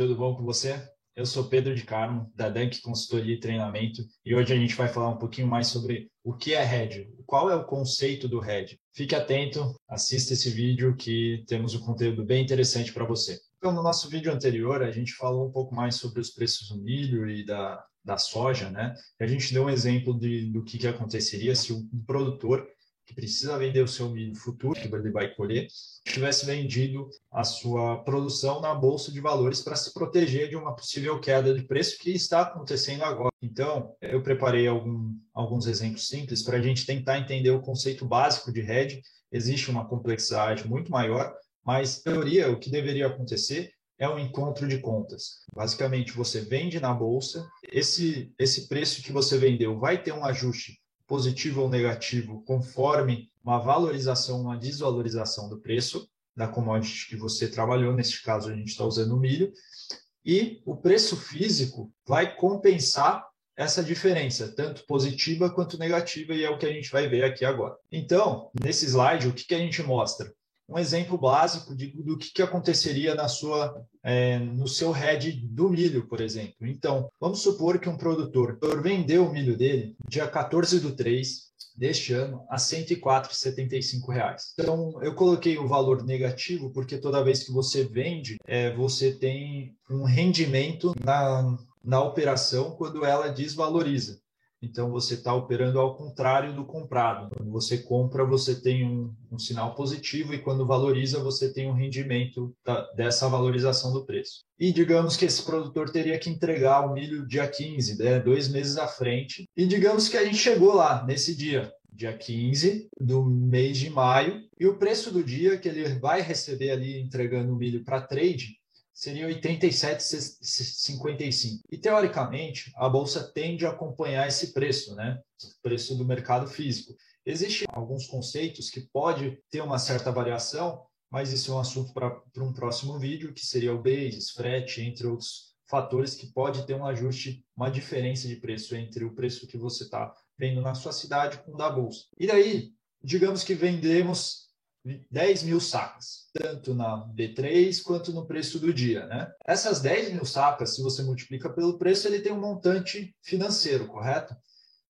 tudo bom com você? Eu sou Pedro de Carmo, da Dunk Consultoria e Treinamento, e hoje a gente vai falar um pouquinho mais sobre o que é RED, qual é o conceito do RED. Fique atento, assista esse vídeo que temos um conteúdo bem interessante para você. Então, no nosso vídeo anterior, a gente falou um pouco mais sobre os preços do milho e da, da soja, né? E a gente deu um exemplo de, do que, que aconteceria se um produtor que precisa vender o seu milho futuro, que ele vai colher, tivesse vendido a sua produção na bolsa de valores para se proteger de uma possível queda de preço que está acontecendo agora. Então, eu preparei algum, alguns exemplos simples para a gente tentar entender o conceito básico de hedge. Existe uma complexidade muito maior, mas, em teoria, o que deveria acontecer é um encontro de contas. Basicamente, você vende na bolsa, esse, esse preço que você vendeu vai ter um ajuste positivo ou negativo, conforme uma valorização, uma desvalorização do preço da commodity que você trabalhou, neste caso a gente está usando o milho, e o preço físico vai compensar essa diferença, tanto positiva quanto negativa, e é o que a gente vai ver aqui agora. Então, nesse slide, o que, que a gente mostra? Um exemplo básico de, do que, que aconteceria na sua, é, no seu head do milho, por exemplo. Então, vamos supor que um produtor vendeu o milho dele dia 14 do 3 deste ano a R$ 104,75. Então, eu coloquei o valor negativo porque toda vez que você vende, é, você tem um rendimento na, na operação quando ela desvaloriza. Então você está operando ao contrário do comprado. Quando você compra, você tem um, um sinal positivo e quando valoriza, você tem um rendimento da, dessa valorização do preço. E digamos que esse produtor teria que entregar o milho dia 15, né, dois meses à frente. E digamos que a gente chegou lá nesse dia, dia 15 do mês de maio, e o preço do dia que ele vai receber ali entregando o milho para trade seria 87,55. E teoricamente, a bolsa tende a acompanhar esse preço, né? O preço do mercado físico. Existem alguns conceitos que pode ter uma certa variação, mas isso é um assunto para um próximo vídeo, que seria o basis, frete, entre outros fatores que pode ter um ajuste, uma diferença de preço entre o preço que você está vendo na sua cidade com o da bolsa. E daí, digamos que vendemos 10 mil sacas, tanto na B3 quanto no preço do dia. Né? Essas 10 mil sacas, se você multiplica pelo preço, ele tem um montante financeiro, correto?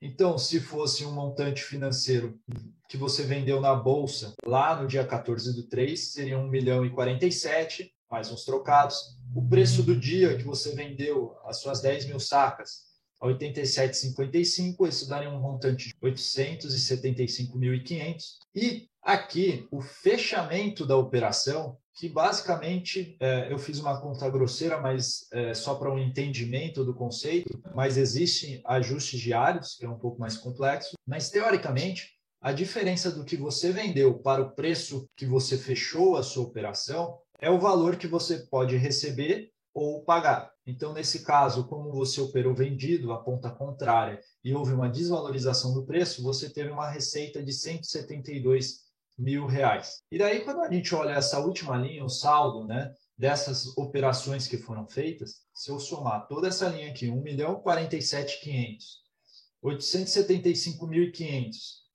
Então, se fosse um montante financeiro que você vendeu na bolsa lá no dia 14 do 3, seria 1 milhão e 47, mais uns trocados. O preço do dia que você vendeu as suas 10 mil sacas a 87,55, isso daria um montante de 875.500. E aqui, o fechamento da operação, que basicamente é, eu fiz uma conta grosseira, mas é, só para um entendimento do conceito, mas existem ajustes diários, que é um pouco mais complexo, mas teoricamente, a diferença do que você vendeu para o preço que você fechou a sua operação é o valor que você pode receber ou pagar. Então, nesse caso, como você operou vendido a ponta contrária e houve uma desvalorização do preço, você teve uma receita de 172 mil reais. E daí, quando a gente olha essa última linha, o saldo, né, dessas operações que foram feitas, se eu somar toda essa linha aqui, 1 milhão 47,500, 875.500,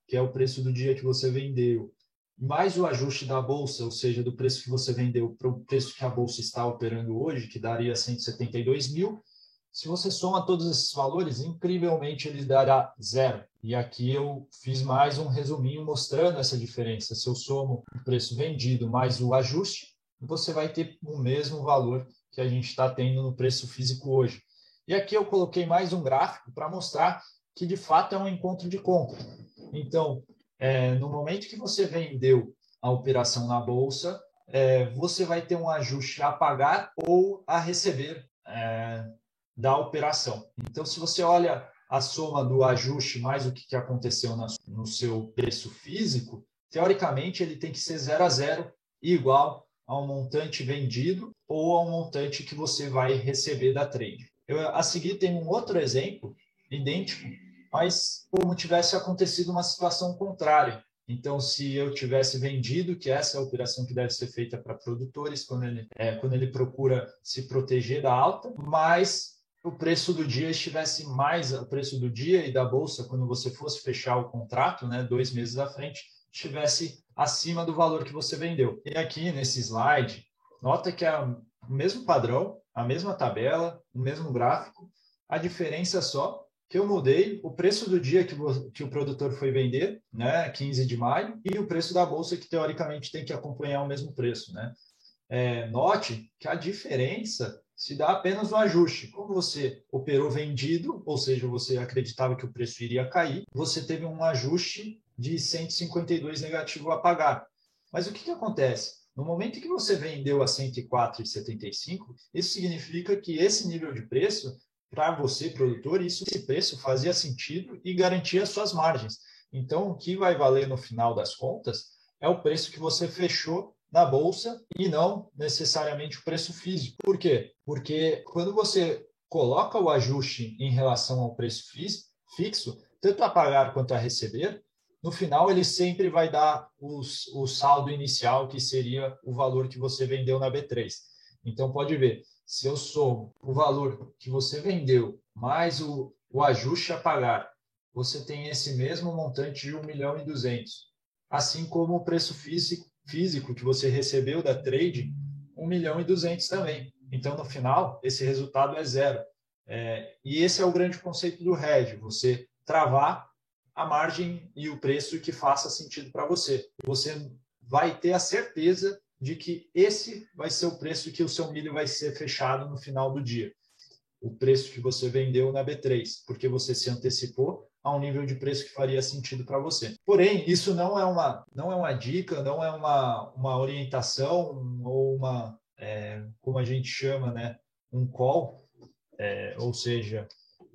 que é o preço do dia que você vendeu, mais o ajuste da bolsa, ou seja, do preço que você vendeu para o preço que a bolsa está operando hoje, que daria 172 mil, se você soma todos esses valores, incrivelmente ele dará zero. E aqui eu fiz mais um resuminho mostrando essa diferença. Se eu somo o preço vendido mais o ajuste, você vai ter o mesmo valor que a gente está tendo no preço físico hoje. E aqui eu coloquei mais um gráfico para mostrar que de fato é um encontro de compra. Então, é, no momento que você vendeu a operação na bolsa, é, você vai ter um ajuste a pagar ou a receber é, da operação. Então, se você olha a soma do ajuste mais o que, aconteceu no seu preço físico, teoricamente ele tem que ser zero a zero igual ao montante vendido ou ao montante que você vai receber da trade. Eu, a seguir tem um outro exemplo idêntico mas como tivesse acontecido uma situação contrária. Então, se eu tivesse vendido, que essa é a operação que deve ser feita para produtores quando ele, é, quando ele procura se proteger da alta, mas o preço do dia estivesse mais, o preço do dia e da bolsa, quando você fosse fechar o contrato, né, dois meses à frente, estivesse acima do valor que você vendeu. E aqui nesse slide, nota que é o mesmo padrão, a mesma tabela, o mesmo gráfico, a diferença só que eu mudei o preço do dia que, que o produtor foi vender, né, 15 de maio, e o preço da bolsa que teoricamente tem que acompanhar o mesmo preço, né? É, note que a diferença se dá apenas no ajuste. Como você operou vendido, ou seja, você acreditava que o preço iria cair, você teve um ajuste de 152 negativo a pagar. Mas o que, que acontece? No momento que você vendeu a 104,75, isso significa que esse nível de preço, para você, produtor, isso, esse preço fazia sentido e garantia suas margens. Então, o que vai valer no final das contas é o preço que você fechou na bolsa e não necessariamente o preço físico. Por quê? Porque quando você coloca o ajuste em relação ao preço fixo, tanto a pagar quanto a receber, no final ele sempre vai dar os, o saldo inicial, que seria o valor que você vendeu na B3. Então, pode ver, se eu somo o valor que você vendeu mais o, o ajuste a pagar, você tem esse mesmo montante de 1 milhão e 200. Assim como o preço físico, físico que você recebeu da trade, 1 milhão e 200 também. Então, no final, esse resultado é zero. É, e esse é o grande conceito do hedge, você travar a margem e o preço que faça sentido para você. Você vai ter a certeza de que esse vai ser o preço que o seu milho vai ser fechado no final do dia. O preço que você vendeu na B3, porque você se antecipou a um nível de preço que faria sentido para você. Porém, isso não é uma, não é uma dica, não é uma, uma orientação ou uma, é, como a gente chama, né, um call, é, ou seja,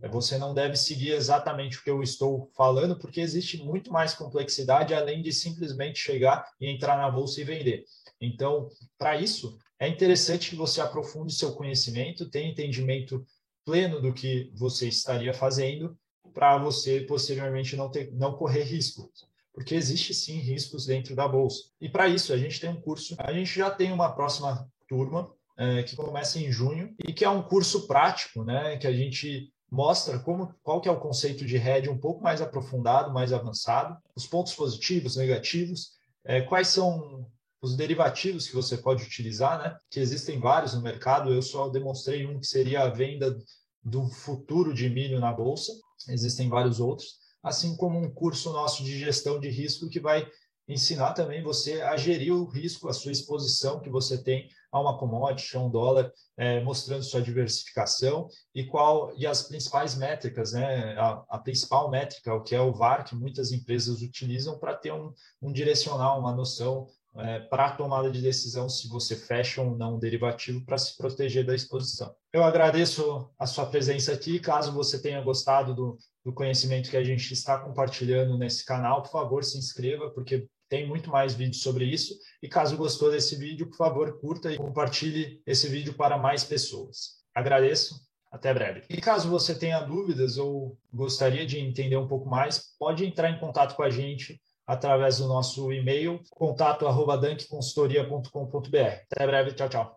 você não deve seguir exatamente o que eu estou falando, porque existe muito mais complexidade além de simplesmente chegar e entrar na bolsa e vender. Então, para isso, é interessante que você aprofunde seu conhecimento, tenha entendimento pleno do que você estaria fazendo, para você posteriormente não, ter, não correr riscos. Porque existe sim riscos dentro da bolsa. E para isso, a gente tem um curso, a gente já tem uma próxima turma é, que começa em junho e que é um curso prático, né, que a gente mostra como, qual que é o conceito de hedge um pouco mais aprofundado, mais avançado, os pontos positivos, negativos, é, quais são os derivativos que você pode utilizar, né? Que existem vários no mercado. Eu só demonstrei um que seria a venda do futuro de milho na bolsa. Existem vários outros, assim como um curso nosso de gestão de risco que vai ensinar também você a gerir o risco, a sua exposição que você tem a uma commodity, a um dólar, é, mostrando sua diversificação e qual e as principais métricas, né? A, a, principal métrica, o que é o VAR, que muitas empresas utilizam para ter um, um direcional, uma noção é, para a tomada de decisão se você fecha ou não um derivativo para se proteger da exposição. Eu agradeço a sua presença aqui. Caso você tenha gostado do, do conhecimento que a gente está compartilhando nesse canal, por favor, se inscreva, porque tem muito mais vídeos sobre isso. E caso gostou desse vídeo, por favor, curta e compartilhe esse vídeo para mais pessoas. Agradeço. Até breve. E caso você tenha dúvidas ou gostaria de entender um pouco mais, pode entrar em contato com a gente através do nosso e-mail contato@dankconsultoria.com.br. Até breve, tchau, tchau.